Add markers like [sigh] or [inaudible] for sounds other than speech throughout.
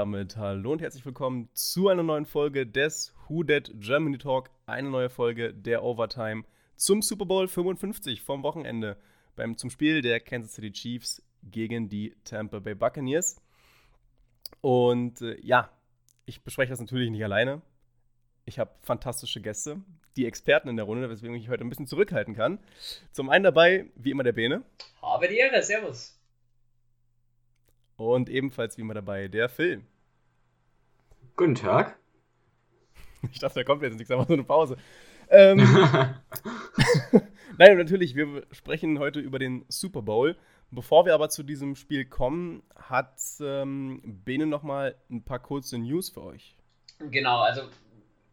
damit hallo und herzlich willkommen zu einer neuen Folge des Who Dead Germany Talk. Eine neue Folge der Overtime zum Super Bowl 55 vom Wochenende beim, zum Spiel der Kansas City Chiefs gegen die Tampa Bay Buccaneers. Und äh, ja, ich bespreche das natürlich nicht alleine. Ich habe fantastische Gäste, die Experten in der Runde, weswegen ich heute ein bisschen zurückhalten kann. Zum einen dabei, wie immer, der Bene. Habe die Ehre, Servus. Und ebenfalls wie immer dabei, der Phil. Guten Tag. Ich dachte, da kommt jetzt nichts, aber so eine Pause. Ähm, [laughs] Nein, natürlich, wir sprechen heute über den Super Bowl. Bevor wir aber zu diesem Spiel kommen, hat ähm, Bene noch mal ein paar kurze News für euch. Genau, also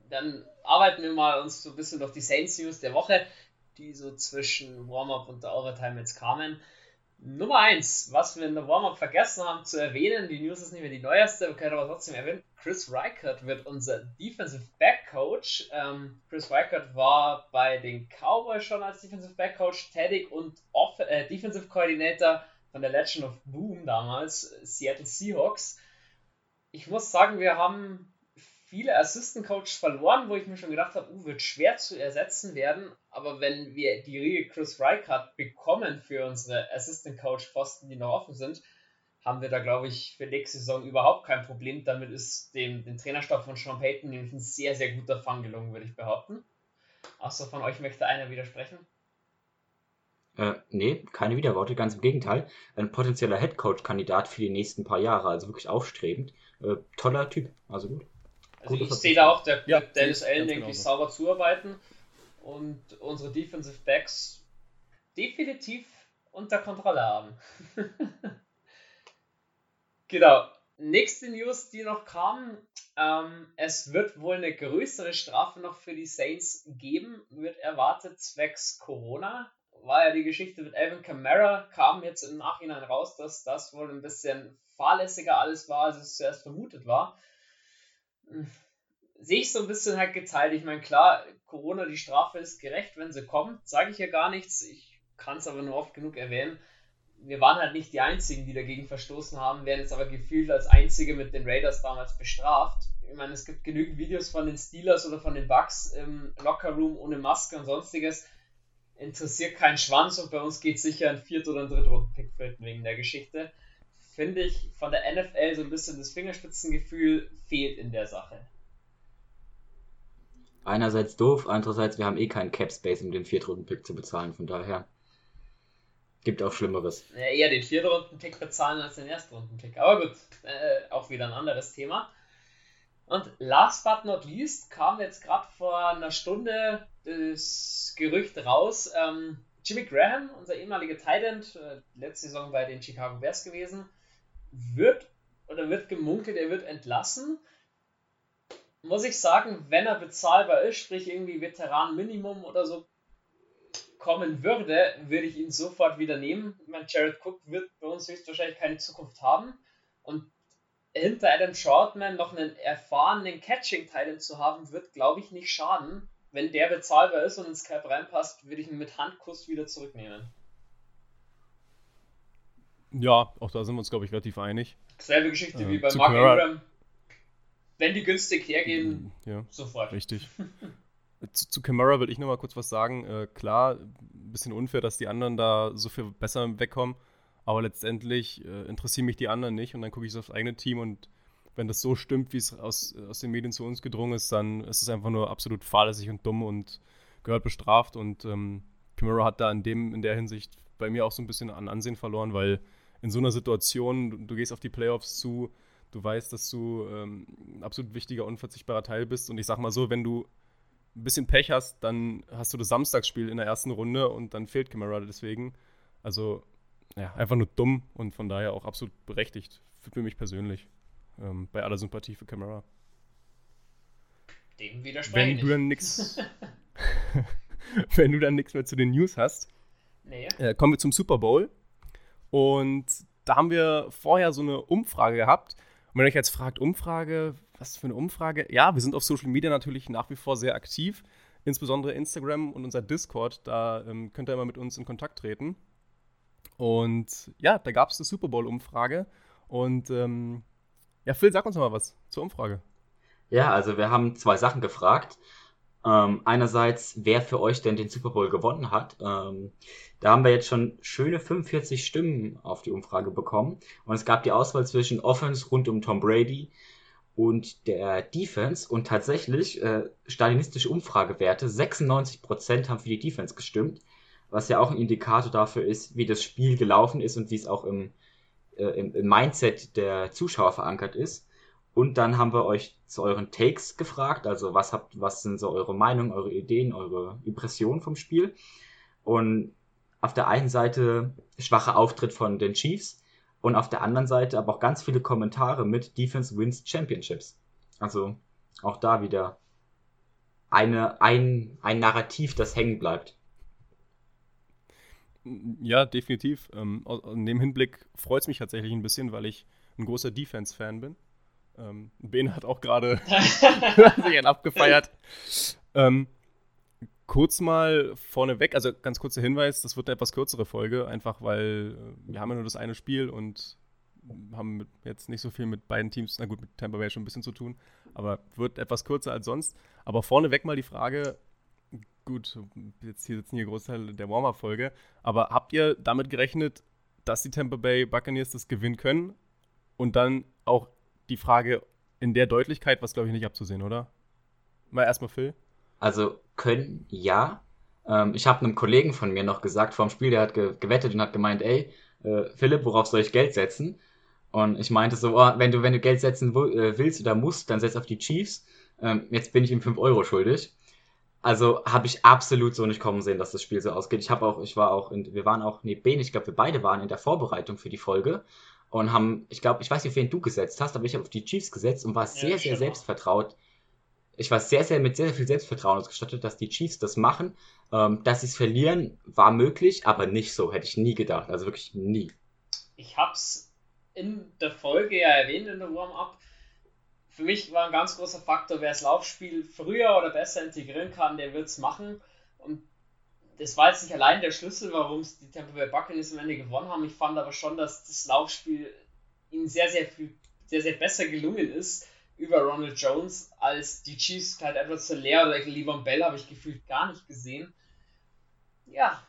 dann arbeiten wir mal uns so ein bisschen durch die Saints News der Woche, die so zwischen Warm-up und der Overtime jetzt kamen. Nummer 1, was wir in der Warm-up vergessen haben zu erwähnen, die News ist nicht mehr die neueste, wir können aber trotzdem erwähnen, Chris Reichert wird unser Defensive Back Coach. Ähm, Chris Reichert war bei den Cowboys schon als Defensive Back Coach tätig und Off äh, Defensive Coordinator von der Legend of Boom damals, Seattle Seahawks. Ich muss sagen, wir haben viele Assistant Coaches verloren, wo ich mir schon gedacht habe, uh, wird schwer zu ersetzen werden. Aber wenn wir die Riege Chris Reichardt bekommen für unsere Assistant Coach Posten, die noch offen sind, haben wir da, glaube ich, für nächste Saison überhaupt kein Problem. Damit ist dem, dem Trainerstab von Sean Payton nämlich ein sehr, sehr guter Fang gelungen, würde ich behaupten. Außer von euch möchte einer widersprechen. Äh, nee, keine Widerworte, ganz im Gegenteil. Ein potenzieller Headcoach-Kandidat für die nächsten paar Jahre, also wirklich aufstrebend. Äh, toller Typ, also gut. Also ich sehe da auch der ja, Dennis Allen, denke ich, sauber zuarbeiten und unsere Defensive Backs definitiv unter Kontrolle haben. [laughs] genau. Nächste News, die noch kam, ähm, es wird wohl eine größere Strafe noch für die Saints geben, wird erwartet zwecks Corona. War ja die Geschichte mit Alvin Kamara, kam jetzt im Nachhinein raus, dass das wohl ein bisschen fahrlässiger alles war, als es zuerst vermutet war sehe ich so ein bisschen halt geteilt. Ich meine, klar, Corona, die Strafe ist gerecht, wenn sie kommt, sage ich ja gar nichts. Ich kann es aber nur oft genug erwähnen. Wir waren halt nicht die Einzigen, die dagegen verstoßen haben, werden jetzt aber gefühlt als Einzige mit den Raiders damals bestraft. Ich meine, es gibt genügend Videos von den Steelers oder von den Bucks im Lockerroom ohne Maske und sonstiges. Interessiert keinen Schwanz und bei uns geht sicher ein Viert- oder ein Drittrunden-Pick wegen der Geschichte finde ich, von der NFL so ein bisschen das Fingerspitzengefühl fehlt in der Sache. Einerseits doof, andererseits wir haben eh keinen Cap Space, um den Viertrunden-Pick zu bezahlen, von daher gibt auch Schlimmeres. Ja, eher den Viertrunden-Pick bezahlen als den Erstrunden-Pick. Aber gut, äh, auch wieder ein anderes Thema. Und last but not least kam jetzt gerade vor einer Stunde das Gerücht raus, ähm, Jimmy Graham, unser ehemaliger Tight End, äh, letzte Saison bei den Chicago Bears gewesen, wird oder wird gemunkelt, er wird entlassen. Muss ich sagen, wenn er bezahlbar ist, sprich irgendwie Veteran Minimum oder so kommen würde, würde ich ihn sofort wieder nehmen. Ich meine, Jared Cook wird bei uns höchstwahrscheinlich keine Zukunft haben. Und hinter Adam Shortman noch einen erfahrenen Catching-Titan zu haben, wird, glaube ich, nicht schaden. Wenn der bezahlbar ist und ins Cap reinpasst, würde ich ihn mit Handkuss wieder zurücknehmen. Ja, auch da sind wir uns, glaube ich, relativ einig. Selbe Geschichte äh, wie bei Mark Ingram. Wenn die günstig hergehen, mm, ja, sofort. Richtig. [laughs] zu, zu Camara will ich noch mal kurz was sagen. Äh, klar, ein bisschen unfair, dass die anderen da so viel besser wegkommen. Aber letztendlich äh, interessieren mich die anderen nicht und dann gucke ich so aufs eigene Team und wenn das so stimmt, wie es aus, aus den Medien zu uns gedrungen ist, dann ist es einfach nur absolut fahrlässig und dumm und gehört bestraft. Und ähm, Camara hat da in, dem, in der Hinsicht bei mir auch so ein bisschen an Ansehen verloren, weil in so einer Situation, du, du gehst auf die Playoffs zu, du weißt, dass du ähm, ein absolut wichtiger, unverzichtbarer Teil bist. Und ich sag mal so, wenn du ein bisschen Pech hast, dann hast du das Samstagsspiel in der ersten Runde und dann fehlt Camara deswegen. Also, ja, einfach nur dumm und von daher auch absolut berechtigt für mich persönlich. Ähm, bei aller Sympathie für Camara. Dem widerspreche Wenn du dann nichts. [laughs] [laughs] wenn du dann nichts mehr zu den News hast, nee. äh, kommen wir zum Super Bowl. Und da haben wir vorher so eine Umfrage gehabt. Und wenn ihr euch jetzt fragt, Umfrage, was für eine Umfrage? Ja, wir sind auf Social Media natürlich nach wie vor sehr aktiv, insbesondere Instagram und unser Discord. Da ähm, könnt ihr immer mit uns in Kontakt treten. Und ja, da gab es eine Super Bowl-Umfrage. Und ähm, Ja, Phil, sag uns mal was zur Umfrage. Ja, also wir haben zwei Sachen gefragt. Ähm, einerseits, wer für euch denn den Super Bowl gewonnen hat. Ähm, da haben wir jetzt schon schöne 45 Stimmen auf die Umfrage bekommen. Und es gab die Auswahl zwischen Offense rund um Tom Brady und der Defense. Und tatsächlich, äh, stalinistische Umfragewerte, 96% haben für die Defense gestimmt. Was ja auch ein Indikator dafür ist, wie das Spiel gelaufen ist und wie es auch im, äh, im, im Mindset der Zuschauer verankert ist. Und dann haben wir euch zu euren Takes gefragt, also was habt, was sind so eure Meinungen, eure Ideen, eure Impressionen vom Spiel. Und auf der einen Seite schwacher Auftritt von den Chiefs und auf der anderen Seite aber auch ganz viele Kommentare mit Defense Wins Championships. Also auch da wieder eine, ein, ein Narrativ, das hängen bleibt. Ja, definitiv. Ähm, in dem Hinblick freut es mich tatsächlich ein bisschen, weil ich ein großer Defense-Fan bin. Ähm, ben hat auch gerade [laughs] sich einen abgefeiert. Ähm, kurz mal vorneweg, also ganz kurzer Hinweis, das wird eine etwas kürzere Folge, einfach weil äh, wir haben ja nur das eine Spiel und haben jetzt nicht so viel mit beiden Teams, na gut, mit Tampa Bay schon ein bisschen zu tun, aber wird etwas kürzer als sonst. Aber vorneweg mal die Frage, gut, jetzt hier sitzen hier Großteil der Warm-Up-Folge, aber habt ihr damit gerechnet, dass die Tampa Bay Buccaneers das gewinnen können? Und dann auch die Frage in der Deutlichkeit, was glaube ich nicht abzusehen, oder? Mal erstmal Phil. Also können ja. Ähm, ich habe einem Kollegen von mir noch gesagt vor dem Spiel, der hat ge gewettet und hat gemeint, ey, äh, Philipp, worauf soll ich Geld setzen? Und ich meinte so, oh, wenn du wenn du Geld setzen äh, willst oder musst, dann setz auf die Chiefs. Ähm, jetzt bin ich ihm 5 Euro schuldig. Also habe ich absolut so nicht kommen sehen, dass das Spiel so ausgeht. Ich habe auch, ich war auch, in, wir waren auch, nee, Ben, ich glaube, wir beide waren in der Vorbereitung für die Folge und haben, ich glaube, ich weiß nicht, auf wen du gesetzt hast, aber ich habe auf die Chiefs gesetzt und war sehr, ja, sehr selbstvertraut. Ich war sehr, sehr mit sehr, sehr viel Selbstvertrauen ausgestattet, dass die Chiefs das machen. Ähm, dass sie es verlieren, war möglich, aber nicht so, hätte ich nie gedacht. Also wirklich nie. Ich habe es in der Folge ja erwähnt, in der Warm-Up. Für mich war ein ganz großer Faktor, wer das Laufspiel früher oder besser integrieren kann, der wird es machen. Und das war jetzt nicht allein der Schlüssel, warum es die Tampa Bay Buccaneers am Ende gewonnen haben. Ich fand aber schon, dass das Laufspiel ihnen sehr, sehr viel, sehr, sehr besser gelungen ist über Ronald Jones als die Chiefs. Clyde Edwards Leer oder Levon Bell habe ich gefühlt gar nicht gesehen. Ja,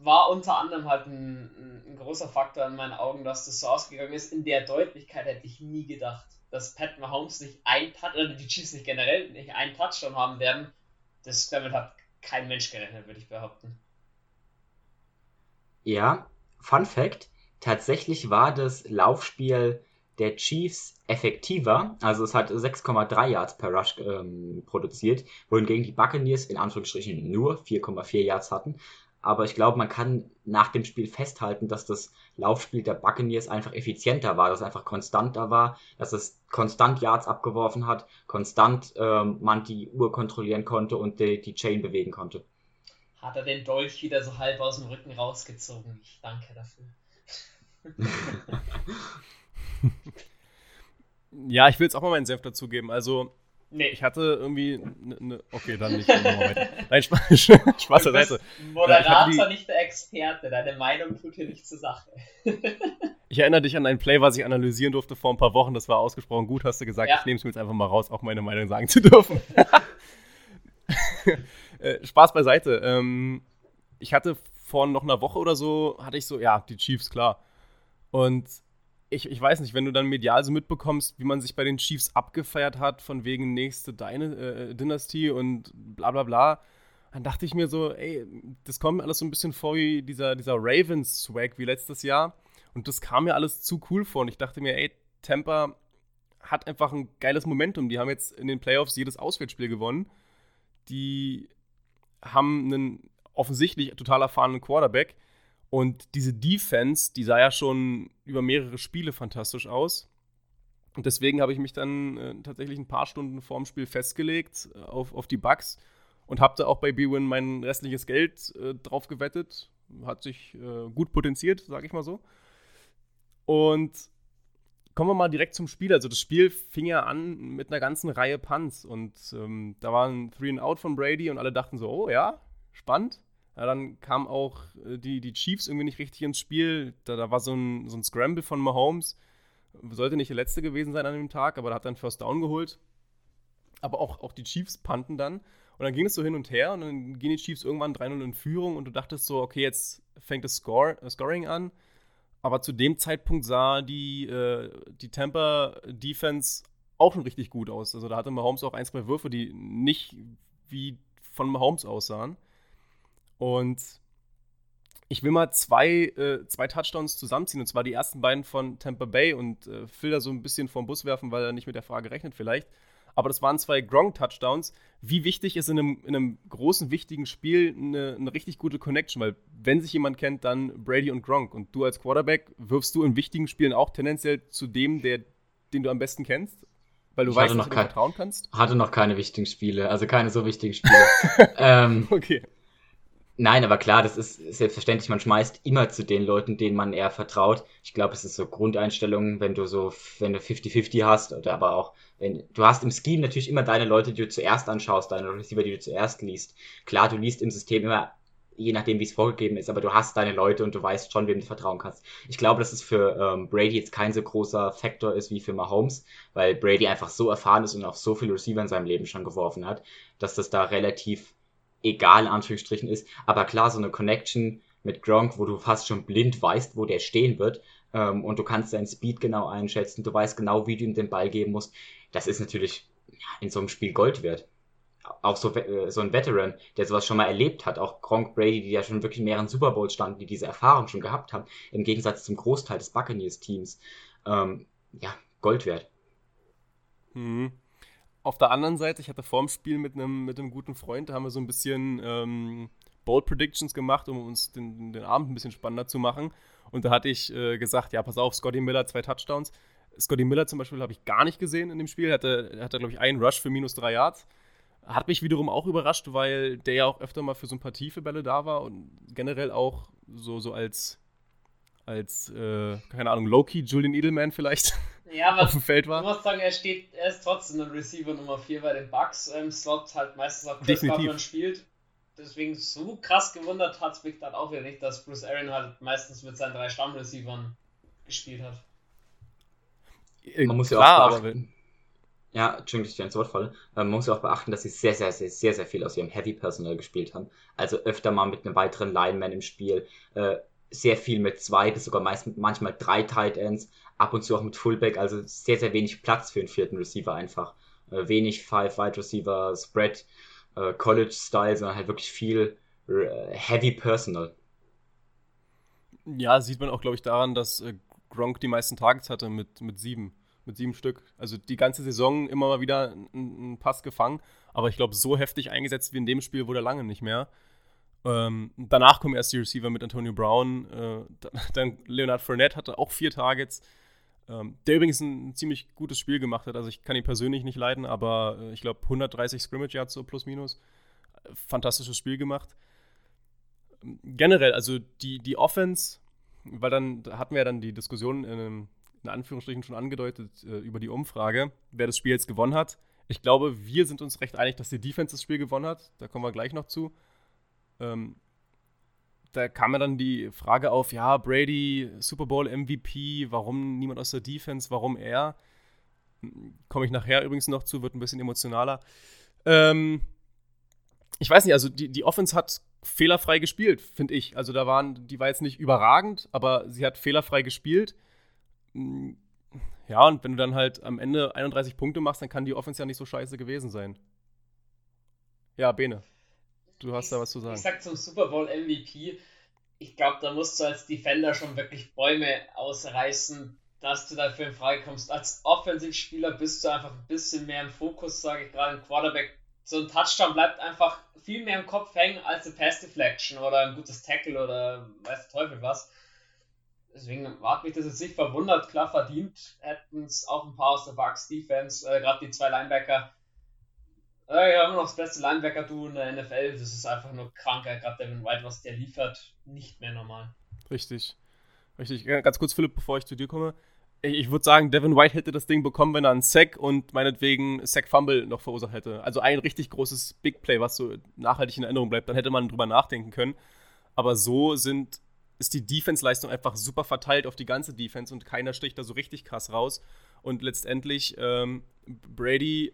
war unter anderem halt ein, ein, großer Faktor in meinen Augen, dass das so ausgegangen ist. In der Deutlichkeit hätte ich nie gedacht, dass Pat Mahomes nicht ein Touch, oder die Chiefs nicht generell nicht einen Touchdown haben werden. Das damit hat kein Mensch gerechnet, würde ich behaupten. Ja, Fun Fact: Tatsächlich war das Laufspiel der Chiefs effektiver, also es hat 6,3 Yards per Rush ähm, produziert, wohingegen die Buccaneers in Anführungsstrichen nur 4,4 Yards hatten. Aber ich glaube, man kann nach dem Spiel festhalten, dass das Laufspiel der Buccaneers einfach effizienter war, dass es einfach konstanter war, dass es konstant Yards abgeworfen hat, konstant ähm, man die Uhr kontrollieren konnte und die, die Chain bewegen konnte. Hat er den Dolch wieder so halb aus dem Rücken rausgezogen? Ich danke dafür. [laughs] ja, ich will jetzt auch mal meinen Senf dazugeben. Also, Nee. Ich hatte irgendwie. Ne, ne, okay, dann nicht. Nein, Spaß, [laughs] Spaß zur Seite. Moderator, die, nicht der Experte. Deine Meinung tut hier nicht zur Sache. [laughs] ich erinnere dich an ein Play, was ich analysieren durfte vor ein paar Wochen. Das war ausgesprochen gut, hast du gesagt. Ja. Ich nehme es mir jetzt einfach mal raus, auch meine Meinung sagen zu dürfen. [laughs] Äh, Spaß beiseite. Ähm, ich hatte vor noch einer Woche oder so, hatte ich so, ja, die Chiefs, klar. Und ich, ich weiß nicht, wenn du dann medial so mitbekommst, wie man sich bei den Chiefs abgefeiert hat, von wegen nächste Deine, äh, Dynastie und bla bla bla, dann dachte ich mir so, ey, das kommt mir alles so ein bisschen vor wie dieser, dieser Ravens-Swag wie letztes Jahr. Und das kam mir alles zu cool vor. Und ich dachte mir, ey, Tampa hat einfach ein geiles Momentum. Die haben jetzt in den Playoffs jedes Auswärtsspiel gewonnen. Die haben einen offensichtlich total erfahrenen Quarterback. Und diese Defense, die sah ja schon über mehrere Spiele fantastisch aus. Und deswegen habe ich mich dann äh, tatsächlich ein paar Stunden vorm Spiel festgelegt äh, auf, auf die Bugs und habe da auch bei B-Win mein restliches Geld äh, drauf gewettet. Hat sich äh, gut potenziert, sage ich mal so. Und kommen wir mal direkt zum Spiel. Also das Spiel fing ja an mit einer ganzen Reihe Punts und ähm, da war ein Three and Out von Brady und alle dachten so, oh ja, spannend. Ja, dann kamen auch äh, die, die Chiefs irgendwie nicht richtig ins Spiel. Da, da war so ein, so ein Scramble von Mahomes, Sollte nicht der letzte gewesen sein an dem Tag, aber er hat dann First Down geholt. Aber auch, auch die Chiefs panten dann. Und dann ging es so hin und her und dann gehen die Chiefs irgendwann 3-0 in Führung und du dachtest so, okay, jetzt fängt das Score, äh, Scoring an. Aber zu dem Zeitpunkt sah die, äh, die Tampa Defense auch schon richtig gut aus. Also da hatte Mahomes auch ein, zwei Würfe, die nicht wie von Mahomes aussahen. Und ich will mal zwei, äh, zwei Touchdowns zusammenziehen, und zwar die ersten beiden von Tampa Bay und äh, Phil da so ein bisschen vom Bus werfen, weil er nicht mit der Frage rechnet vielleicht. Aber das waren zwei Gronk-Touchdowns. Wie wichtig ist in einem, in einem großen, wichtigen Spiel eine, eine, richtig gute Connection? Weil, wenn sich jemand kennt, dann Brady und Gronk. Und du als Quarterback wirfst du in wichtigen Spielen auch tendenziell zu dem, der, den du am besten kennst? Weil du ich weißt, dass du kein, vertrauen kannst? Hatte noch keine wichtigen Spiele, also keine so wichtigen Spiele. [laughs] ähm, okay. Nein, aber klar, das ist selbstverständlich. Man schmeißt immer zu den Leuten, denen man eher vertraut. Ich glaube, es ist so Grundeinstellungen, wenn du so, wenn du 50-50 hast oder aber auch, wenn du hast im Scheme natürlich immer deine Leute, die du zuerst anschaust, deine Receiver, die du zuerst liest. Klar, du liest im System immer, je nachdem, wie es vorgegeben ist, aber du hast deine Leute und du weißt schon, wem du vertrauen kannst. Ich glaube, dass es für ähm, Brady jetzt kein so großer Faktor ist wie für Mahomes, weil Brady einfach so erfahren ist und auch so viele Receiver in seinem Leben schon geworfen hat, dass das da relativ egal in Anführungsstrichen ist. Aber klar, so eine Connection mit Gronk, wo du fast schon blind weißt, wo der stehen wird ähm, und du kannst deinen Speed genau einschätzen, du weißt genau, wie du ihm den Ball geben musst, das ist natürlich in so einem Spiel Gold wert. Auch so, äh, so ein Veteran, der sowas schon mal erlebt hat, auch Gronk Brady, die ja schon wirklich in mehreren Super Bowls standen, die diese Erfahrung schon gehabt haben, im Gegensatz zum Großteil des Buccaneers-Teams. Ähm, ja, Gold wert. Mhm. Auf der anderen Seite, ich hatte vorm Spiel mit einem, mit einem guten Freund, da haben wir so ein bisschen ähm, Bold Predictions gemacht, um uns den, den Abend ein bisschen spannender zu machen. Und da hatte ich äh, gesagt, ja, pass auf, Scotty Miller, zwei Touchdowns. Scotty Miller zum Beispiel habe ich gar nicht gesehen in dem Spiel. Hatte, hatte glaube ich, einen Rush für minus drei Yards. Hat mich wiederum auch überrascht, weil der ja auch öfter mal für so ein paar tiefe Bälle da war und generell auch so, so als, als äh, keine Ahnung, Loki, Julian Edelman vielleicht [laughs] ja, aber auf dem Feld war. Ich muss sagen, er steht, er ist trotzdem ein Receiver Nummer 4 bei den Bucks im Slot, halt meistens auch Chris Godwin spielt. Deswegen so krass gewundert hat es mich dann auch wieder nicht, dass Bruce Aaron halt meistens mit seinen drei Stammreceivern gespielt hat. Man muss ja Klar, auch beachten, ja, Entschuldigung, dass ich dir ins Wort falle. Ähm, man muss ja auch beachten, dass sie sehr, sehr, sehr, sehr, sehr viel aus ihrem Heavy Personal gespielt haben. Also öfter mal mit einem weiteren Lineman im Spiel. Äh, sehr viel mit zwei bis sogar meist, manchmal drei Tight Ends, ab und zu auch mit Fullback, also sehr, sehr wenig Platz für einen vierten Receiver einfach. Äh, wenig Five Wide Receiver, Spread, äh, College Style, sondern halt wirklich viel äh, Heavy Personal. Ja, sieht man auch, glaube ich, daran, dass äh, Gronk die meisten Targets hatte mit, mit sieben. Mit sieben Stück. Also die ganze Saison immer mal wieder einen Pass gefangen. Aber ich glaube, so heftig eingesetzt wie in dem Spiel wurde er lange nicht mehr. Ähm, danach kommen erst die Receiver mit Antonio Brown. Äh, dann Leonard Fournette hatte auch vier Targets. Ähm, der übrigens ein ziemlich gutes Spiel gemacht hat. Also ich kann ihn persönlich nicht leiden, aber äh, ich glaube 130 Scrimmage Yards so plus minus. Fantastisches Spiel gemacht. Generell, also die, die Offense, weil dann da hatten wir ja dann die Diskussion in, in Anführungsstrichen schon angedeutet äh, über die Umfrage, wer das Spiel jetzt gewonnen hat. Ich glaube, wir sind uns recht einig, dass die Defense das Spiel gewonnen hat. Da kommen wir gleich noch zu ähm, da kam ja dann die Frage auf, ja, Brady, Super Bowl MVP, warum niemand aus der Defense, warum er? Komme ich nachher übrigens noch zu, wird ein bisschen emotionaler. Ähm, ich weiß nicht, also die, die Offense hat fehlerfrei gespielt, finde ich. Also da waren, die war jetzt nicht überragend, aber sie hat fehlerfrei gespielt. Ja, und wenn du dann halt am Ende 31 Punkte machst, dann kann die Offense ja nicht so scheiße gewesen sein. Ja, Bene. Du hast ich, da was zu sagen. Ich sag zum Super Bowl MVP, ich glaube, da musst du als Defender schon wirklich Bäume ausreißen, dass du dafür in Frage kommst. Als Offensivspieler bist du einfach ein bisschen mehr im Fokus, sage ich gerade im Quarterback. So ein Touchdown bleibt einfach viel mehr im Kopf hängen als eine Pass Deflection oder ein gutes Tackle oder weiß der Teufel was. Deswegen hat mich das jetzt nicht verwundert. Klar verdient hätten es auch ein paar aus der Bucks Defense, äh, gerade die zwei Linebacker ja, ja, immer noch das beste Linebacker-Duo in der NFL. Das ist einfach nur kranker. Gerade Devin White, was der liefert, nicht mehr normal. Richtig. Richtig. Ganz kurz, Philipp, bevor ich zu dir komme. Ich würde sagen, Devin White hätte das Ding bekommen, wenn er einen Sack und meinetwegen Sack Fumble noch verursacht hätte. Also ein richtig großes Big Play, was so nachhaltig in Erinnerung bleibt. Dann hätte man drüber nachdenken können. Aber so sind ist die Defense-Leistung einfach super verteilt auf die ganze Defense und keiner sticht da so richtig krass raus. Und letztendlich, ähm, Brady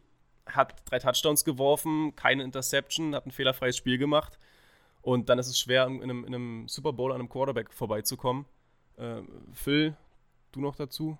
hat drei Touchdowns geworfen, keine Interception, hat ein fehlerfreies Spiel gemacht. Und dann ist es schwer, in einem, in einem Super Bowl an einem Quarterback vorbeizukommen. Äh, Phil, du noch dazu?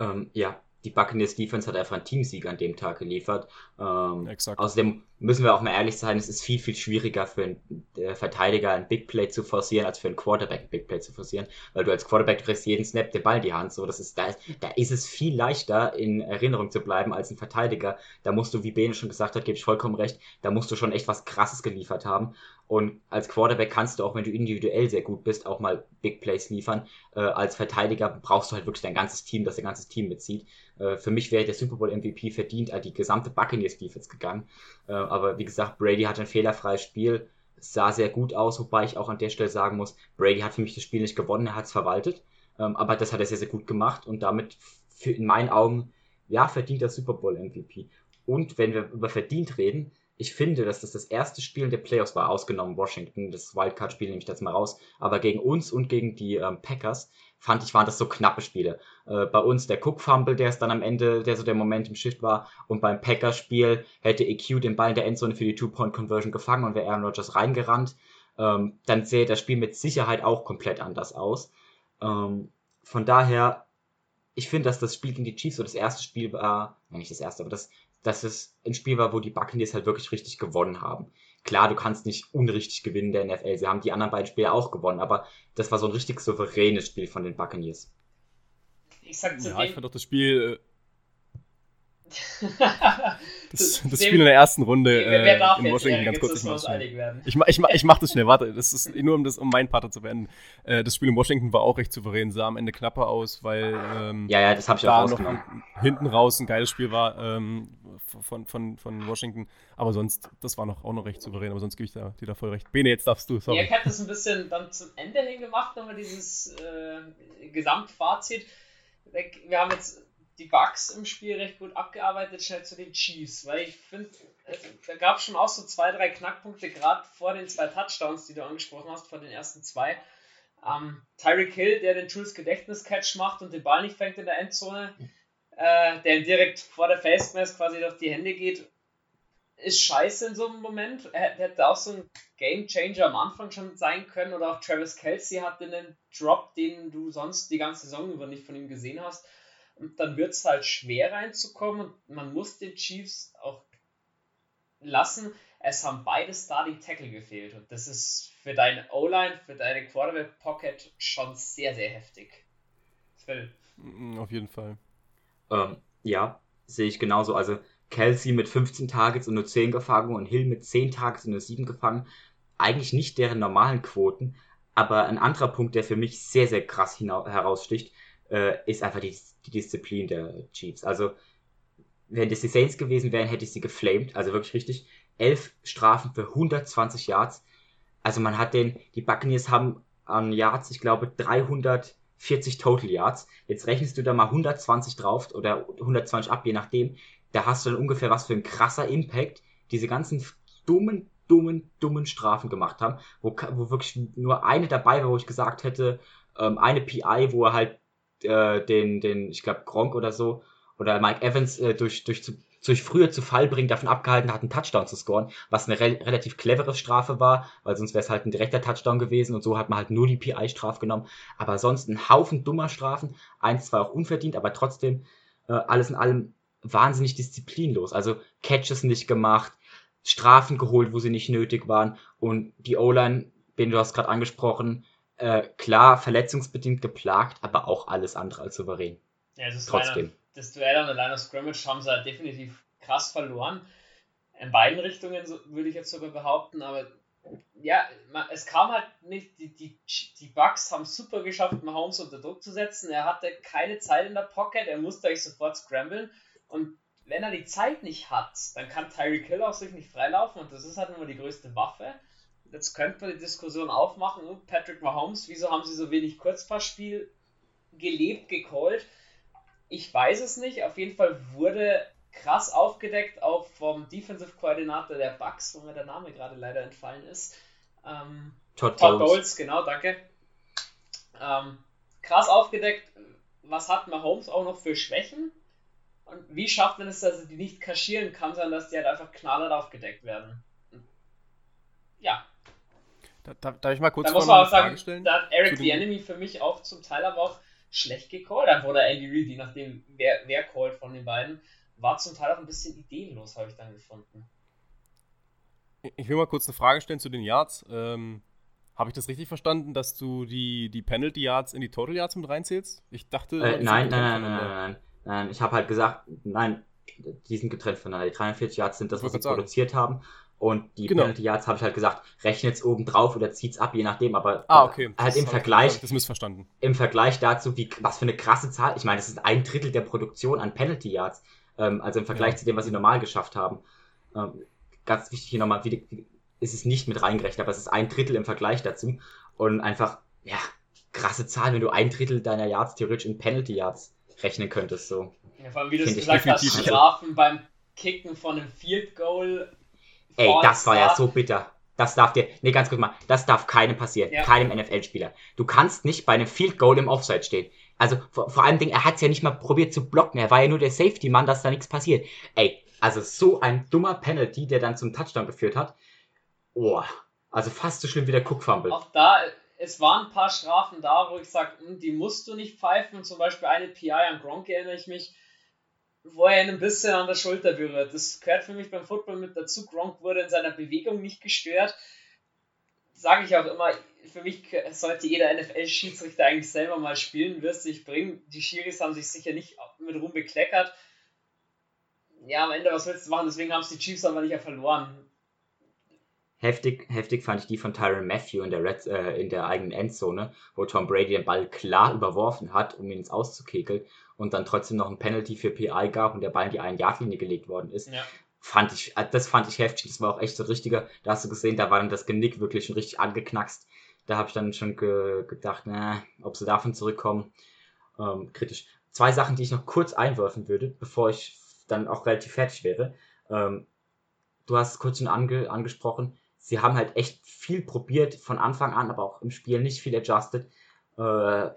Ähm, ja, die Buccaneers Defense hat einfach einen Teamsieg an dem Tag geliefert. Ähm, Exakt. Außerdem müssen wir auch mal ehrlich sein, es ist viel, viel schwieriger für einen äh, Verteidiger ein Big Play zu forcieren, als für einen Quarterback ein Big Play zu forcieren, weil du als Quarterback kriegst jeden Snap den Ball in die Hand. So, das ist, da, da ist es viel leichter in Erinnerung zu bleiben als ein Verteidiger. Da musst du, wie Bene schon gesagt hat, gebe ich vollkommen recht, da musst du schon echt was krasses geliefert haben. Und als Quarterback kannst du auch, wenn du individuell sehr gut bist, auch mal Big Plays liefern. Äh, als Verteidiger brauchst du halt wirklich dein ganzes Team, das dein ganzes Team mitzieht. Äh, für mich wäre der Super Bowl MVP verdient an die gesamte Buccaneers Defense gegangen. Äh, aber wie gesagt, Brady hat ein fehlerfreies Spiel. Sah sehr gut aus, wobei ich auch an der Stelle sagen muss, Brady hat für mich das Spiel nicht gewonnen, er hat es verwaltet. Ähm, aber das hat er sehr, sehr gut gemacht und damit für, in meinen Augen, ja, verdient der Super Bowl MVP. Und wenn wir über verdient reden, ich finde, dass das das erste Spiel in der Playoffs war, ausgenommen Washington, das Wildcard-Spiel nehme ich jetzt mal raus, aber gegen uns und gegen die ähm, Packers fand ich, waren das so knappe Spiele. Äh, bei uns der Cook-Fumble, der ist dann am Ende, der so der Moment im Shift war, und beim Packers-Spiel hätte EQ den Ball in der Endzone für die Two-Point-Conversion gefangen und wäre Aaron Rodgers reingerannt, ähm, dann sähe das Spiel mit Sicherheit auch komplett anders aus. Ähm, von daher, ich finde, dass das Spiel gegen die Chiefs so das erste Spiel war, nicht das erste, aber das dass es ein Spiel war, wo die Buccaneers halt wirklich richtig gewonnen haben. Klar, du kannst nicht unrichtig gewinnen der NFL. Sie haben die anderen beiden Spiele auch gewonnen, aber das war so ein richtig souveränes Spiel von den Buccaneers. Ich sag zu ja, ich fand doch das Spiel. [laughs] Das, [laughs] das Spiel in der ersten Runde äh, in Washington ganz kurz. Ich mach, ich, ich, mach, ich mach das schnell, warte. Das ist nur um das, um meinen Part zu beenden. Äh, das Spiel in Washington war auch recht souverän, sah am Ende knapper aus, weil ähm, ja, ja, das habe ich auch rausgenommen. hinten raus ein geiles Spiel war ähm, von, von, von Washington. Aber sonst, das war noch, auch noch recht souverän, aber sonst gebe ich da, dir da voll recht. Bene, jetzt darfst du, sorry. Ja, ich habe das ein bisschen dann zum Ende hin gemacht, nochmal dieses äh, Gesamtfazit. Wir haben jetzt die Bugs im Spiel recht gut abgearbeitet, schnell zu den Chiefs, weil ich finde, da gab es schon auch so zwei, drei Knackpunkte, gerade vor den zwei Touchdowns, die du angesprochen hast, vor den ersten zwei. Ähm, Tyreek Hill, der den Jules Gedächtnis-Catch macht und den Ball nicht fängt in der Endzone, äh, der ihm direkt vor der Face Mask quasi durch die Hände geht, ist scheiße in so einem Moment. Er hätte auch so ein Game Changer am Anfang schon sein können oder auch Travis Kelsey hatte einen Drop, den du sonst die ganze Saison über nicht von ihm gesehen hast. Und dann wird es halt schwer reinzukommen und man muss den Chiefs auch lassen. Es haben beide Starting Tackle gefehlt und das ist für deine O-Line, für deine Quarterback Pocket schon sehr, sehr heftig. Phil. Mm, auf jeden Fall. Ähm, ja, sehe ich genauso. Also Kelsey mit 15 Targets und nur 10 gefangen und Hill mit 10 Targets und nur 7 gefangen. Eigentlich nicht deren normalen Quoten, aber ein anderer Punkt, der für mich sehr, sehr krass heraussticht, äh, ist einfach die, die Disziplin der Chiefs. Also, wenn das die Saints gewesen wären, hätte ich sie geflamed. Also wirklich richtig. Elf Strafen für 120 Yards. Also man hat den, die Buccaneers haben an Yards, ich glaube, 340 Total Yards. Jetzt rechnest du da mal 120 drauf oder 120 ab, je nachdem. Da hast du dann ungefähr was für ein krasser Impact diese ganzen dummen, dummen, dummen Strafen gemacht haben, wo, wo wirklich nur eine dabei war, wo ich gesagt hätte, ähm, eine PI, wo er halt äh, den, den, ich glaube, Gronk oder so, oder Mike Evans äh, durch, durch, zu, durch früher zu Fall bringen davon abgehalten hat, einen Touchdown zu scoren, was eine re relativ clevere Strafe war, weil sonst wäre es halt ein direkter Touchdown gewesen und so hat man halt nur die PI-Strafe genommen. Aber sonst ein Haufen dummer Strafen, eins zwar auch unverdient, aber trotzdem äh, alles in allem wahnsinnig disziplinlos. Also Catches nicht gemacht, Strafen geholt, wo sie nicht nötig waren und die O-Line, Ben, du hast gerade angesprochen, äh, klar verletzungsbedingt geplagt, aber auch alles andere als souverän. Ja, das Trotzdem. Eine, das Duell an der Line of Scrimmage haben sie halt definitiv krass verloren. In beiden Richtungen würde ich jetzt sogar behaupten, aber ja, es kam halt nicht, die, die, die Bugs haben super geschafft, Mahomes unter Druck zu setzen. Er hatte keine Zeit in der Pocket, er musste euch sofort scramblen. Und wenn er die Zeit nicht hat, dann kann Tyreek Hill auch sich nicht freilaufen und das ist halt immer die größte Waffe jetzt könnte man die Diskussion aufmachen, oh, Patrick Mahomes, wieso haben sie so wenig Kurzpassspiel gelebt, gecallt? Ich weiß es nicht. Auf jeden Fall wurde krass aufgedeckt, auch vom Defensive Koordinator der Bucks, wo mir der Name gerade leider entfallen ist. Ähm, Todd, Todd Bowles. Bowles, genau, danke. Ähm, krass aufgedeckt, was hat Mahomes auch noch für Schwächen? Und wie schafft man es, dass er die nicht kaschieren kann, sondern dass die halt einfach knallhart aufgedeckt werden? Ja. Da, da, darf ich mal kurz da muss man auch sagen, stellen? Da hat Eric the Enemy für mich auch zum Teil aber auch schlecht gecallt, einfach oder Andy Reid, je nachdem, wer, wer callt von den beiden, war zum Teil auch ein bisschen ideenlos, habe ich dann gefunden. Ich will mal kurz eine Frage stellen zu den Yards. Ähm, habe ich das richtig verstanden, dass du die, die Penalty Yards in die Total Yards mit reinzählst? Ich dachte. Äh, nein, nein, nein, nein, nein, nein, nein. Ich habe halt gesagt, nein, die sind getrennt voneinander. Die 43 Yards sind das, was sie produziert haben. Und die genau. Penalty Yards habe ich halt gesagt, rechnet es oben drauf oder zieht es ab, je nachdem. Aber ah, okay. halt im Vergleich. Das missverstanden. Im Vergleich dazu, wie, was für eine krasse Zahl. Ich meine, das ist ein Drittel der Produktion an Penalty Yards. Ähm, also im Vergleich ja. zu dem, was sie normal geschafft haben. Ähm, ganz wichtig hier nochmal, wie, wie, ist es nicht mit reingerechnet, aber es ist ein Drittel im Vergleich dazu. Und einfach, ja, krasse Zahl, wenn du ein Drittel deiner Yards theoretisch in Penalty Yards rechnen könntest. So. Ja, vor allem, wie du es gesagt hast, Strafen beim Kicken von einem Field Goal. Ey, das war ja so bitter. Das darf dir, nee, ganz kurz mal, das darf keinem passieren, ja. keinem NFL-Spieler. Du kannst nicht bei einem Field Goal im Offside stehen. Also vor, vor allem, er hat es ja nicht mal probiert zu blocken. Er war ja nur der Safety-Mann, dass da nichts passiert. Ey, also so ein dummer Penalty, der dann zum Touchdown geführt hat. Oh, also fast so schlimm wie der Cook-Fumble. Auch da, es waren ein paar Strafen da, wo ich sage, hm, die musst du nicht pfeifen. Zum Beispiel eine PI an Gronk erinnere ich mich, wo er ihn ein bisschen an der Schulter berührt. Das gehört für mich beim Football mit dazu. Gronk wurde in seiner Bewegung nicht gestört. Sage ich auch immer, für mich sollte jeder NFL-Schiedsrichter eigentlich selber mal spielen, wirst sich bringen. Die Schiris haben sich sicher nicht mit Ruhm bekleckert. Ja, am Ende, was willst du machen? Deswegen haben es die Chiefs aber nicht ja verloren. Heftig, heftig fand ich die von Tyron Matthew in der, Red, äh, in der eigenen Endzone, wo Tom Brady den Ball klar überworfen hat, um ihn ins Auszukekeln und dann trotzdem noch ein Penalty für PI gab und der Ball in die Ein-Yard-Linie gelegt worden ist. Ja. Fand ich, äh, das fand ich heftig. Das war auch echt so richtiger. Da hast du gesehen, da war dann das Genick wirklich schon richtig angeknackst. Da habe ich dann schon ge gedacht, na, ob sie davon zurückkommen. Ähm, kritisch. Zwei Sachen, die ich noch kurz einwerfen würde, bevor ich dann auch relativ fertig wäre. Ähm, du hast es kurz schon ange angesprochen sie haben halt echt viel probiert von Anfang an, aber auch im Spiel nicht viel adjusted. Äh,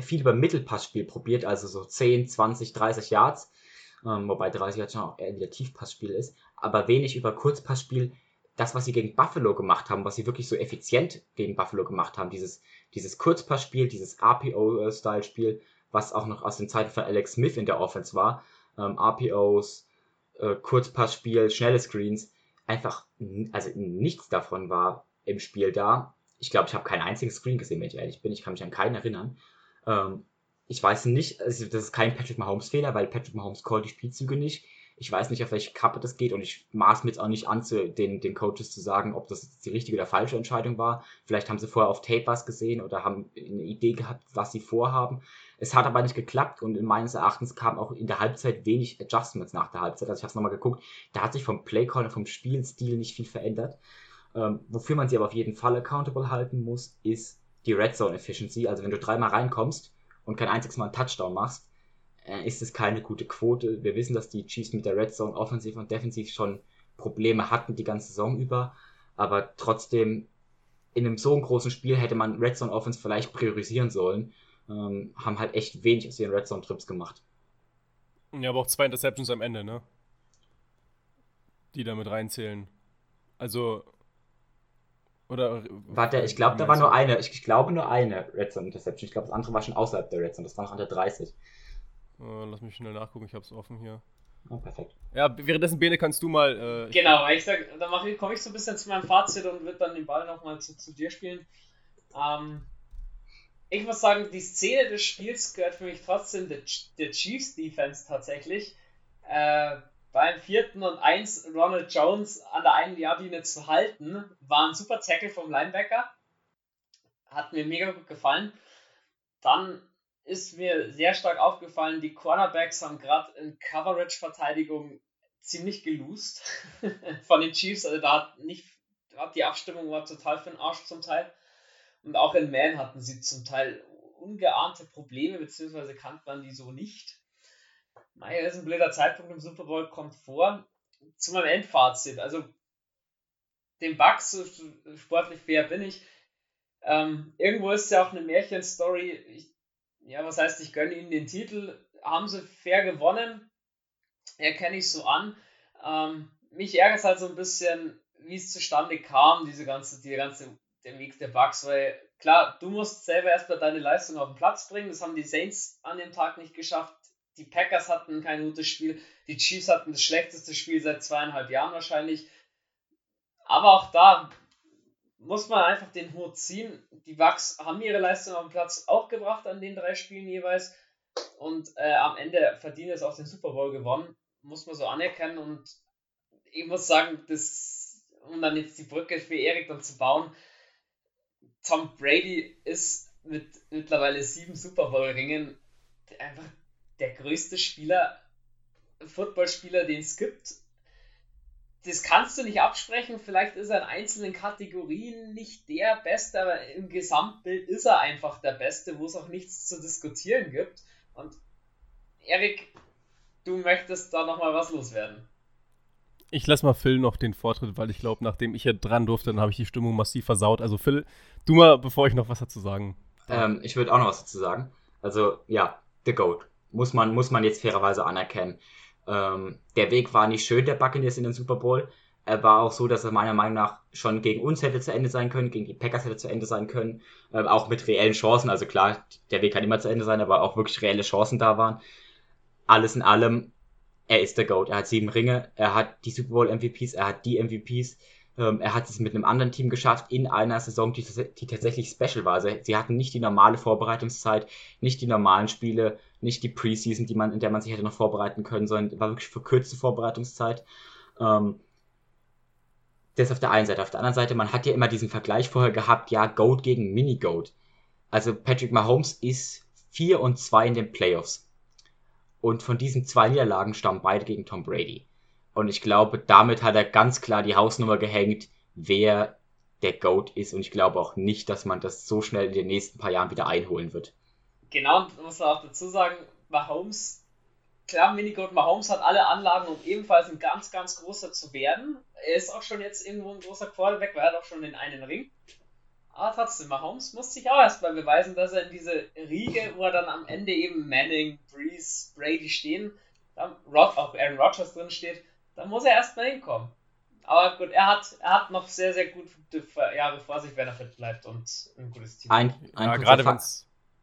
viel über Mittelpassspiel probiert, also so 10, 20, 30 Yards. Ähm, wobei 30 Yards schon auch eher wieder Tiefpassspiel ist. Aber wenig über Kurzpassspiel. Das, was sie gegen Buffalo gemacht haben, was sie wirklich so effizient gegen Buffalo gemacht haben, dieses, dieses Kurzpassspiel, dieses RPO-Style-Spiel, was auch noch aus den Zeiten von Alex Smith in der Offense war. Ähm, RPOs, äh, Kurzpassspiel, schnelle Screens einfach, also nichts davon war im Spiel da. Ich glaube, ich habe keinen einzigen Screen gesehen, wenn ich ehrlich bin. Ich kann mich an keinen erinnern. Ähm, ich weiß nicht, also das ist kein Patrick Mahomes Fehler, weil Patrick Mahomes callt die Spielzüge nicht. Ich weiß nicht, auf welche Kappe das geht und ich maß mir jetzt auch nicht an, zu, den, den Coaches zu sagen, ob das die richtige oder falsche Entscheidung war. Vielleicht haben sie vorher auf Tape was gesehen oder haben eine Idee gehabt, was sie vorhaben. Es hat aber nicht geklappt und in meines Erachtens kam auch in der Halbzeit wenig Adjustments nach der Halbzeit. Also ich habe es nochmal geguckt, da hat sich vom Playcall und vom Spielstil nicht viel verändert. Ähm, wofür man sie aber auf jeden Fall accountable halten muss, ist die Red Zone Efficiency. Also wenn du dreimal reinkommst und kein einziges Mal einen Touchdown machst, äh, ist es keine gute Quote. Wir wissen, dass die Chiefs mit der Red Zone offensiv und defensiv schon Probleme hatten die ganze Saison über. Aber trotzdem, in einem so großen Spiel hätte man Red Zone Offense vielleicht priorisieren sollen ähm, haben halt echt wenig aus ihren Red Zone Trips gemacht. Ja, aber auch zwei Interceptions am Ende, ne? Die da mit reinzählen. Also. Oder. Warte, ich glaube, da war nur eine. Ich, ich, glaube nur eine Red Zone Interception. Ich glaube, das andere war schon außerhalb der Red Zone. Das war noch an der 30. Uh, lass mich schnell nachgucken, ich hab's offen hier. Oh, perfekt. Ja, währenddessen, Bene, kannst du mal. Äh, genau, ich sag, dann komme ich so ein bisschen zu meinem Fazit und würde dann den Ball nochmal zu, zu dir spielen. Ähm, ich muss sagen, die Szene des Spiels gehört für mich trotzdem der, der Chiefs Defense tatsächlich. Äh, beim vierten und eins Ronald Jones an der einen Jahrlinie zu halten, war ein super Tackle vom Linebacker. Hat mir mega gut gefallen. Dann ist mir sehr stark aufgefallen, die Cornerbacks haben gerade in Coverage-Verteidigung ziemlich gelost [laughs] von den Chiefs. Also da hat nicht, hat die Abstimmung war total für den Arsch zum Teil. Und auch in Man hatten sie zum Teil ungeahnte Probleme, beziehungsweise kannte man die so nicht. Naja, ist ein blöder Zeitpunkt im Super Bowl, kommt vor. Zu meinem Endfazit, also den Bugs, so sportlich fair bin ich, Ähm, irgendwo ist ja auch eine Märchenstory. Ich, ja, was heißt, ich gönne ihnen den Titel. Haben sie fair gewonnen. Erkenne ich so an. Ähm, mich ärgert es halt so ein bisschen, wie es zustande kam, diese ganze, die ganze, der Weg der Bugs, weil klar, du musst selber erstmal deine Leistung auf den Platz bringen. Das haben die Saints an dem Tag nicht geschafft. Die Packers hatten kein gutes Spiel. Die Chiefs hatten das schlechteste Spiel seit zweieinhalb Jahren wahrscheinlich. Aber auch da muss man einfach den Hut ziehen. Die Bucks haben ihre Leistung dem Platz auch gebracht an den drei Spielen jeweils. Und äh, am Ende verdienen es auch den Super Bowl gewonnen. Muss man so anerkennen. Und ich muss sagen, das, um dann jetzt die Brücke für Erik dann zu bauen, Tom Brady ist mit mittlerweile sieben Super Bowl-Ringen einfach der größte Spieler, Footballspieler, den es gibt. Das kannst du nicht absprechen. Vielleicht ist er in einzelnen Kategorien nicht der Beste, aber im Gesamtbild ist er einfach der Beste, wo es auch nichts zu diskutieren gibt. Und Erik, du möchtest da nochmal was loswerden. Ich lasse mal Phil noch den Vortritt, weil ich glaube, nachdem ich hier dran durfte, dann habe ich die Stimmung massiv versaut. Also Phil, du mal, bevor ich noch was dazu sagen. Ähm, ich würde auch noch was dazu sagen. Also ja, The Goat. Muss man, muss man jetzt fairerweise anerkennen. Ähm, der Weg war nicht schön, der Buccaneers in den Super Bowl. Er war auch so, dass er meiner Meinung nach schon gegen uns hätte zu Ende sein können, gegen die Packers hätte zu Ende sein können. Ähm, auch mit reellen Chancen. Also klar, der Weg kann immer zu Ende sein, aber auch wirklich reelle Chancen da waren. Alles in allem er ist der GOAT. Er hat sieben Ringe, er hat die Super Bowl MVPs, er hat die MVPs. Ähm, er hat es mit einem anderen Team geschafft in einer Saison, die, die tatsächlich special war. Also, sie hatten nicht die normale Vorbereitungszeit, nicht die normalen Spiele, nicht die Preseason, die man, in der man sich hätte noch vorbereiten können, sondern war wirklich verkürzte Vorbereitungszeit. Ähm, das auf der einen Seite. Auf der anderen Seite, man hat ja immer diesen Vergleich vorher gehabt, ja, Goat gegen Mini-Goat. Also Patrick Mahomes ist 4 und 2 in den Playoffs. Und von diesen zwei Niederlagen stammen beide gegen Tom Brady. Und ich glaube, damit hat er ganz klar die Hausnummer gehängt, wer der GOAT ist. Und ich glaube auch nicht, dass man das so schnell in den nächsten paar Jahren wieder einholen wird. Genau, muss man auch dazu sagen, Mahomes, klar, Minigoat Mahomes hat alle Anlagen, um ebenfalls ein ganz, ganz großer zu werden. Er ist auch schon jetzt irgendwo ein großer Quarterback, weil er hat auch schon den einen Ring. Aber trotzdem, Mahomes muss sich auch erstmal beweisen, dass er in diese Riege, wo er dann am Ende eben Manning, Breeze, Brady stehen, dann Rod, auch Aaron Rodgers drin steht, dann muss er erstmal hinkommen. Aber gut, er hat, er hat noch sehr, sehr gute Jahre vor sich, wenn er fit bleibt und ein gutes Team. Ein, ein, ja, kurzer, Fakt,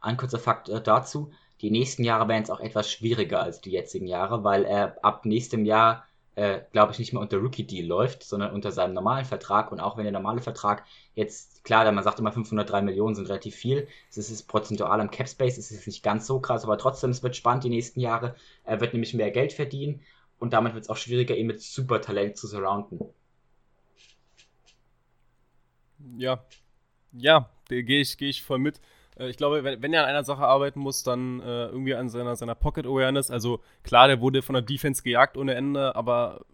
ein kurzer Fakt äh, dazu. Die nächsten Jahre werden es auch etwas schwieriger als die jetzigen Jahre, weil er ab nächstem Jahr äh, glaube ich, nicht mehr unter Rookie-Deal läuft, sondern unter seinem normalen Vertrag. Und auch wenn der normale Vertrag jetzt, klar, man sagt immer 503 Millionen sind relativ viel, es ist prozentual am Cap-Space, es ist nicht ganz so krass, aber trotzdem, es wird spannend die nächsten Jahre. Er wird nämlich mehr Geld verdienen und damit wird es auch schwieriger, ihn mit Supertalent zu surrounden. Ja, ja, gehe ich, geh ich voll mit. Äh, ich glaube, wenn, wenn, er an einer Sache arbeiten muss, dann äh, irgendwie an seiner, seiner Pocket Awareness. Also klar, der wurde von der Defense gejagt ohne Ende, aber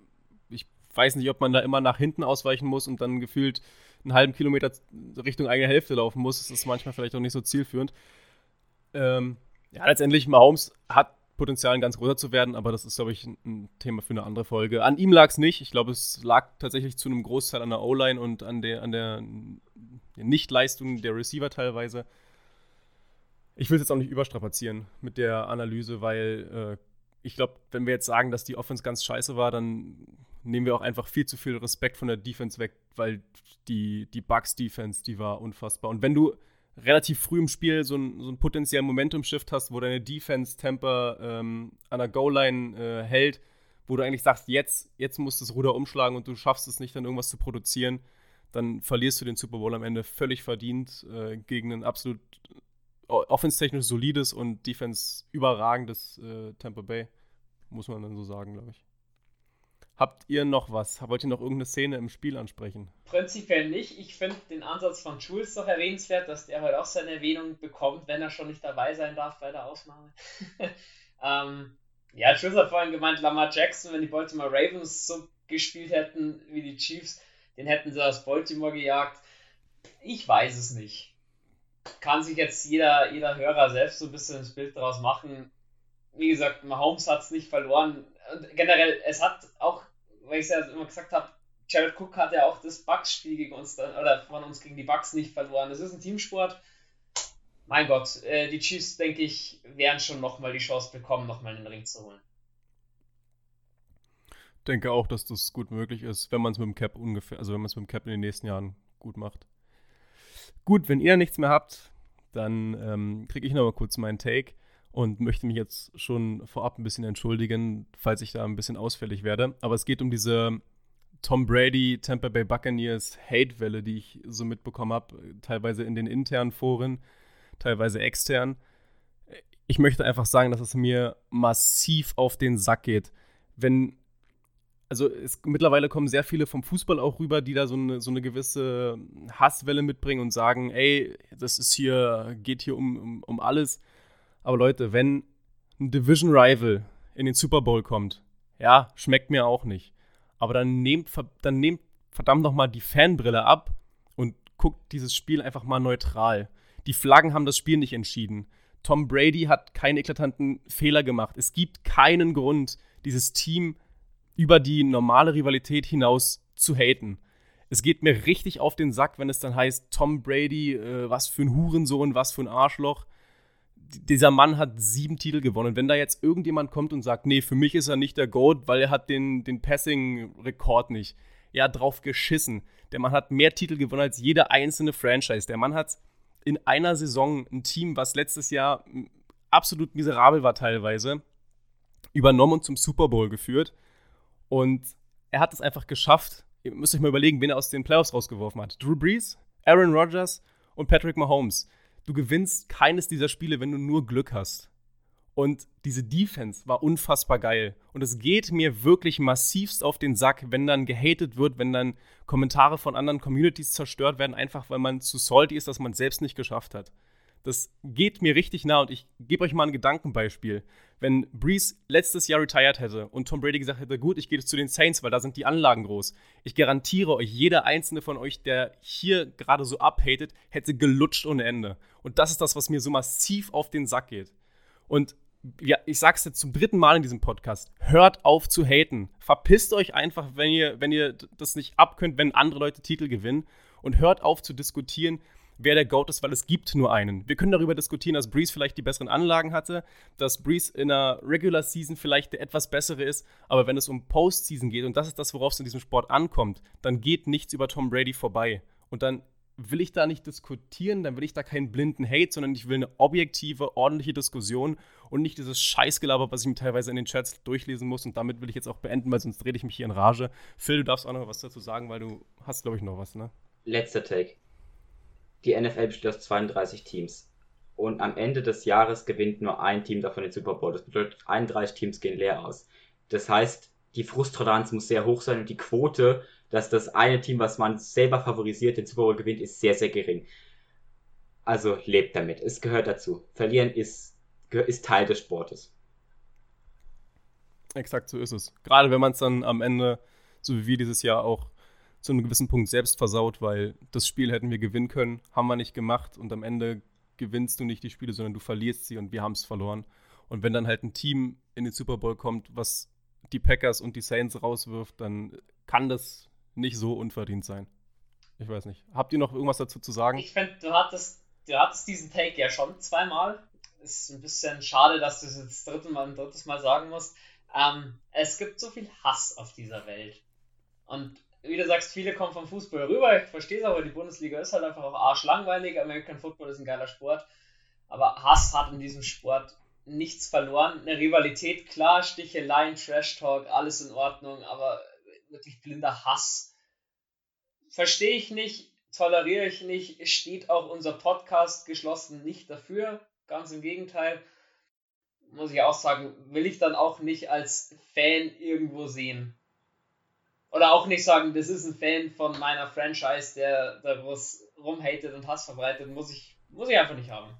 ich weiß nicht, ob man da immer nach hinten ausweichen muss und dann gefühlt einen halben Kilometer Richtung eigene Hälfte laufen muss. Das ist manchmal vielleicht auch nicht so zielführend. Ähm, ja, letztendlich, Mahomes hat Potenzial, ganz großer zu werden, aber das ist, glaube ich, ein Thema für eine andere Folge. An ihm lag es nicht. Ich glaube, es lag tatsächlich zu einem Großteil an der O-Line und an der, an der Nichtleistung der Receiver teilweise ich will es jetzt auch nicht überstrapazieren mit der Analyse, weil äh, ich glaube, wenn wir jetzt sagen, dass die Offense ganz scheiße war, dann nehmen wir auch einfach viel zu viel Respekt von der Defense weg, weil die, die Bucks-Defense, die war unfassbar. Und wenn du relativ früh im Spiel so, ein, so einen potenziellen Momentum-Shift hast, wo deine Defense-Temper ähm, an der Goal-Line äh, hält, wo du eigentlich sagst, jetzt, jetzt musst du das Ruder umschlagen und du schaffst es nicht, dann irgendwas zu produzieren, dann verlierst du den Super Bowl am Ende völlig verdient äh, gegen einen absolut offense-technisch solides und defense überragendes äh, Tampa Bay, muss man dann so sagen, glaube ich. Habt ihr noch was? Wollt ihr noch irgendeine Szene im Spiel ansprechen? Prinzipiell nicht. Ich finde den Ansatz von Jules doch erwähnenswert, dass der heute auch seine Erwähnung bekommt, wenn er schon nicht dabei sein darf bei der Ausnahme. [laughs] ähm, ja, Jules hat vorhin gemeint, Lamar Jackson, wenn die Baltimore Ravens so gespielt hätten wie die Chiefs, den hätten sie aus Baltimore gejagt. Ich weiß es nicht kann sich jetzt jeder, jeder Hörer selbst so ein bisschen das Bild daraus machen. Wie gesagt, Mahomes hat es nicht verloren. Generell, es hat auch, weil ich es ja immer gesagt habe, Jared Cook hat ja auch das Bucks-Spiel gegen uns dann, oder von uns gegen die Bucks nicht verloren. Es ist ein Teamsport. Mein Gott, äh, die Chiefs, denke ich, werden schon nochmal die Chance bekommen, nochmal den Ring zu holen. Denke auch, dass das gut möglich ist, wenn man es mit dem Cap ungefähr, also wenn man es mit dem Cap in den nächsten Jahren gut macht. Gut, wenn ihr nichts mehr habt, dann ähm, kriege ich nochmal kurz meinen Take und möchte mich jetzt schon vorab ein bisschen entschuldigen, falls ich da ein bisschen ausfällig werde. Aber es geht um diese Tom Brady, Tampa Bay Buccaneers Hate-Welle, die ich so mitbekommen habe, teilweise in den internen Foren, teilweise extern. Ich möchte einfach sagen, dass es mir massiv auf den Sack geht. Wenn, also es, mittlerweile kommen sehr viele vom Fußball auch rüber, die da so eine, so eine gewisse Hasswelle mitbringen und sagen, ey, das ist hier, geht hier um, um, um alles. Aber Leute, wenn ein Division Rival in den Super Bowl kommt, ja, schmeckt mir auch nicht. Aber dann nehmt, dann nehmt verdammt nochmal die Fanbrille ab und guckt dieses Spiel einfach mal neutral. Die Flaggen haben das Spiel nicht entschieden. Tom Brady hat keine eklatanten Fehler gemacht. Es gibt keinen Grund, dieses Team über die normale Rivalität hinaus zu haten. Es geht mir richtig auf den Sack, wenn es dann heißt, Tom Brady, äh, was für ein Hurensohn, was für ein Arschloch dieser Mann hat sieben Titel gewonnen. Wenn da jetzt irgendjemand kommt und sagt, nee, für mich ist er nicht der GOAT, weil er hat den, den Passing-Rekord nicht. Ja, drauf geschissen. Der Mann hat mehr Titel gewonnen als jeder einzelne Franchise. Der Mann hat in einer Saison ein Team, was letztes Jahr absolut miserabel war teilweise, übernommen und zum Super Bowl geführt. Und er hat es einfach geschafft. Ihr müsst euch mal überlegen, wen er aus den Playoffs rausgeworfen hat. Drew Brees, Aaron Rodgers und Patrick Mahomes du gewinnst keines dieser Spiele, wenn du nur Glück hast. Und diese Defense war unfassbar geil. Und es geht mir wirklich massivst auf den Sack, wenn dann gehatet wird, wenn dann Kommentare von anderen Communities zerstört werden, einfach weil man zu salty ist, dass man es selbst nicht geschafft hat. Das geht mir richtig nah und ich gebe euch mal ein Gedankenbeispiel. Wenn Breeze letztes Jahr retired hätte und Tom Brady gesagt hätte, gut, ich gehe zu den Saints, weil da sind die Anlagen groß. Ich garantiere euch, jeder einzelne von euch, der hier gerade so abhatet, hätte gelutscht ohne Ende. Und das ist das, was mir so massiv auf den Sack geht. Und ja, ich sag's jetzt zum dritten Mal in diesem Podcast. Hört auf zu haten. Verpisst euch einfach, wenn ihr, wenn ihr das nicht abkönnt, wenn andere Leute Titel gewinnen. Und hört auf zu diskutieren, wer der GOAT ist, weil es gibt nur einen. Wir können darüber diskutieren, dass Breeze vielleicht die besseren Anlagen hatte, dass Breeze in einer Regular Season vielleicht der etwas bessere ist, aber wenn es um Postseason geht, und das ist das, worauf es in diesem Sport ankommt, dann geht nichts über Tom Brady vorbei. Und dann will ich da nicht diskutieren, dann will ich da keinen blinden Hate, sondern ich will eine objektive, ordentliche Diskussion und nicht dieses Scheißgelaber, was ich mir teilweise in den Chats durchlesen muss. Und damit will ich jetzt auch beenden, weil sonst rede ich mich hier in Rage. Phil, du darfst auch noch was dazu sagen, weil du hast, glaube ich, noch was, ne? Letzter Take die NFL besteht aus 32 Teams. Und am Ende des Jahres gewinnt nur ein Team davon den Super Bowl. Das bedeutet, 31 Teams gehen leer aus. Das heißt, die Frusttoleranz muss sehr hoch sein und die Quote, dass das eine Team, was man selber favorisiert, den Super Bowl gewinnt, ist sehr, sehr gering. Also lebt damit. Es gehört dazu. Verlieren ist, ist Teil des Sportes. Exakt so ist es. Gerade wenn man es dann am Ende, so wie wir dieses Jahr auch zu einem gewissen Punkt selbst versaut, weil das Spiel hätten wir gewinnen können, haben wir nicht gemacht und am Ende gewinnst du nicht die Spiele, sondern du verlierst sie und wir haben es verloren. Und wenn dann halt ein Team in den Super Bowl kommt, was die Packers und die Saints rauswirft, dann kann das nicht so unverdient sein. Ich weiß nicht. Habt ihr noch irgendwas dazu zu sagen? Ich finde, du hattest, du hattest diesen Take ja schon zweimal. Ist ein bisschen schade, dass du es jetzt dritte Mal, ein drittes Mal sagen musst. Ähm, es gibt so viel Hass auf dieser Welt. Und wie du sagst, viele kommen vom Fußball rüber. Ich verstehe es aber, die Bundesliga ist halt einfach auch arschlangweilig. American Football ist ein geiler Sport. Aber Hass hat in diesem Sport nichts verloren. Eine Rivalität, klar, Sticheleien, Trash Talk, alles in Ordnung, aber wirklich blinder Hass. Verstehe ich nicht, toleriere ich nicht, steht auch unser Podcast geschlossen nicht dafür. Ganz im Gegenteil. Muss ich auch sagen, will ich dann auch nicht als Fan irgendwo sehen. Oder auch nicht sagen, das ist ein Fan von meiner Franchise, der da was rumhatet und Hass verbreitet, muss ich, muss ich einfach nicht haben.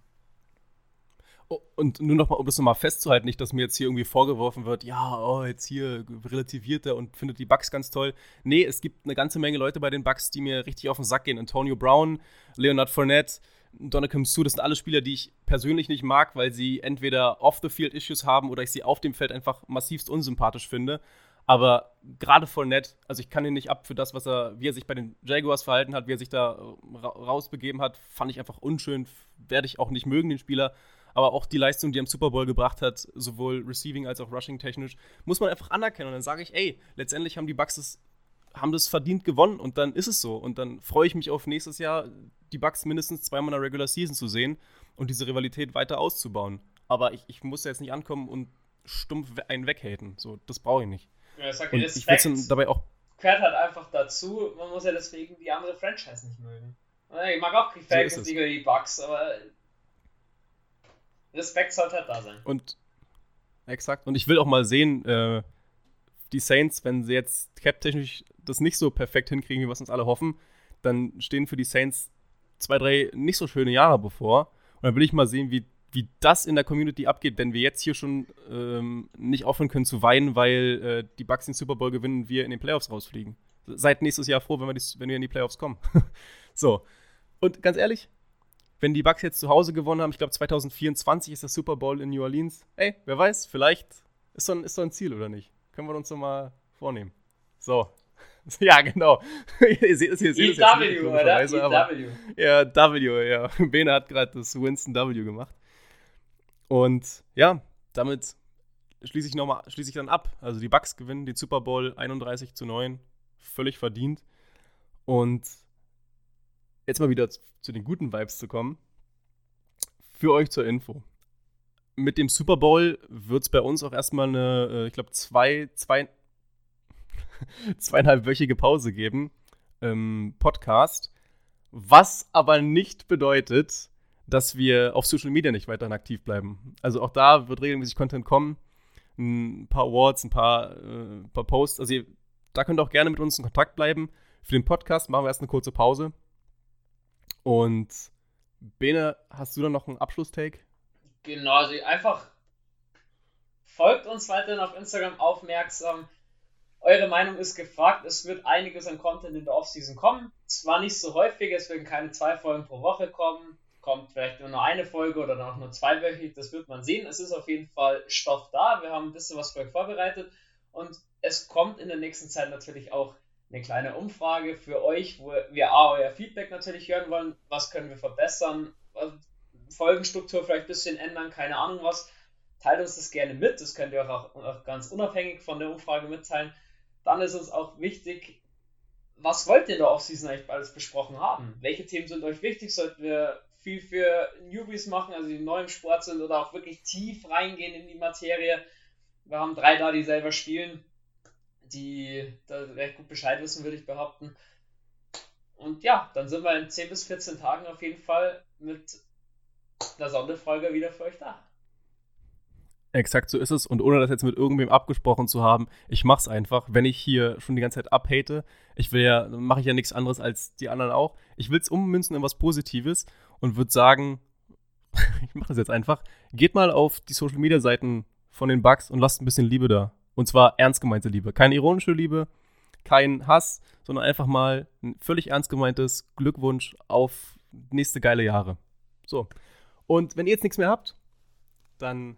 Oh, und nur nochmal, um das nochmal festzuhalten, nicht, dass mir jetzt hier irgendwie vorgeworfen wird, ja, oh, jetzt hier relativiert er und findet die Bugs ganz toll. Nee, es gibt eine ganze Menge Leute bei den Bugs, die mir richtig auf den Sack gehen. Antonio Brown, Leonard Fournette, Donovan Sue, das sind alle Spieler, die ich persönlich nicht mag, weil sie entweder off-the-field Issues haben oder ich sie auf dem Feld einfach massivst unsympathisch finde. Aber gerade voll nett. Also ich kann ihn nicht ab für das, was er, wie er sich bei den Jaguars verhalten hat, wie er sich da ra rausbegeben hat, fand ich einfach unschön. Werde ich auch nicht mögen, den Spieler. Aber auch die Leistung, die er im Super Bowl gebracht hat, sowohl receiving als auch rushing technisch, muss man einfach anerkennen. Und dann sage ich, ey, letztendlich haben die Bucks das, haben das verdient gewonnen und dann ist es so. Und dann freue ich mich auf nächstes Jahr, die Bucks mindestens zweimal in der Regular Season zu sehen und diese Rivalität weiter auszubauen. Aber ich, ich muss jetzt nicht ankommen und stumpf einen weghaten. So, das brauche ich nicht. Ja, sag, und ich dabei auch gehört halt einfach dazu. Man muss ja deswegen die andere Franchise nicht mögen. Ich mag auch die Falcons so die Bucks, aber Respekt sollte halt da sein. Und exakt. Und ich will auch mal sehen, äh, die Saints, wenn sie jetzt cap-technisch das nicht so perfekt hinkriegen, wie wir es uns alle hoffen, dann stehen für die Saints zwei, drei nicht so schöne Jahre bevor. Und dann will ich mal sehen, wie wie das in der Community abgeht, wenn wir jetzt hier schon ähm, nicht aufhören können zu weinen, weil äh, die Bucks den Super Bowl gewinnen wir in den Playoffs rausfliegen. Seid nächstes Jahr froh, wenn wir, die, wenn wir in die Playoffs kommen. [laughs] so. Und ganz ehrlich, wenn die Bucks jetzt zu Hause gewonnen haben, ich glaube 2024 ist der Super Bowl in New Orleans. Ey, wer weiß, vielleicht ist so ein, ist so ein Ziel oder nicht. Können wir uns doch mal vornehmen. So. [laughs] Ja, genau. [laughs] ihr seht es hier. Seht es W, oder? W. Ja, W, ja. Bene hat gerade das Winston W gemacht. Und ja, damit schließe ich, noch mal, schließe ich dann ab. Also die Bucks gewinnen den Super Bowl 31 zu 9. Völlig verdient. Und jetzt mal wieder zu den guten Vibes zu kommen. Für euch zur Info. Mit dem Super Bowl wird es bei uns auch erstmal eine, äh, ich glaube, zwei, zwei, [laughs] zweieinhalbwöchige Pause geben im Podcast. Was aber nicht bedeutet, dass wir auf Social Media nicht weiterhin aktiv bleiben. Also auch da wird regelmäßig Content kommen. Ein paar Awards, ein paar, äh, paar Posts. Also ihr, da könnt ihr auch gerne mit uns in Kontakt bleiben. Für den Podcast machen wir erst eine kurze Pause. Und Bene, hast du da noch einen Abschlusstake? Genau, also einfach folgt uns weiterhin auf Instagram aufmerksam. Eure Meinung ist gefragt. Es wird einiges an Content in der Offseason kommen. Zwar nicht so häufig, es werden keine zwei Folgen pro Woche kommen kommt vielleicht nur noch eine Folge oder noch nur zweiwöchig, das wird man sehen. Es ist auf jeden Fall Stoff da, wir haben ein bisschen was für euch vorbereitet und es kommt in der nächsten Zeit natürlich auch eine kleine Umfrage für euch, wo wir A, euer Feedback natürlich hören wollen, was können wir verbessern, Folgenstruktur vielleicht ein bisschen ändern, keine Ahnung was. Teilt uns das gerne mit, das könnt ihr auch, auch ganz unabhängig von der Umfrage mitteilen. Dann ist uns auch wichtig, was wollt ihr da Offseason eigentlich alles besprochen haben? Welche Themen sind euch wichtig? Sollten wir viel für Newbies machen, also die neu im Sport sind oder auch wirklich tief reingehen in die Materie. Wir haben drei da, die selber spielen, die da recht gut Bescheid wissen, würde ich behaupten. Und ja, dann sind wir in 10 bis 14 Tagen auf jeden Fall mit der Sonderfolge wieder für euch da. Exakt so ist es. Und ohne das jetzt mit irgendwem abgesprochen zu haben, ich mach's einfach. Wenn ich hier schon die ganze Zeit abhate, ich will ja, mache ich ja nichts anderes als die anderen auch. Ich will es ummünzen in was Positives und würde sagen, [laughs] ich mache das jetzt einfach. Geht mal auf die Social Media Seiten von den Bugs und lasst ein bisschen Liebe da. Und zwar ernst gemeinte Liebe. Keine ironische Liebe, kein Hass, sondern einfach mal ein völlig ernst gemeintes Glückwunsch auf nächste geile Jahre. So. Und wenn ihr jetzt nichts mehr habt, dann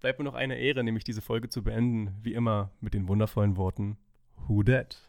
bleibt mir noch eine Ehre, nämlich diese Folge zu beenden, wie immer mit den wundervollen Worten Who Dat?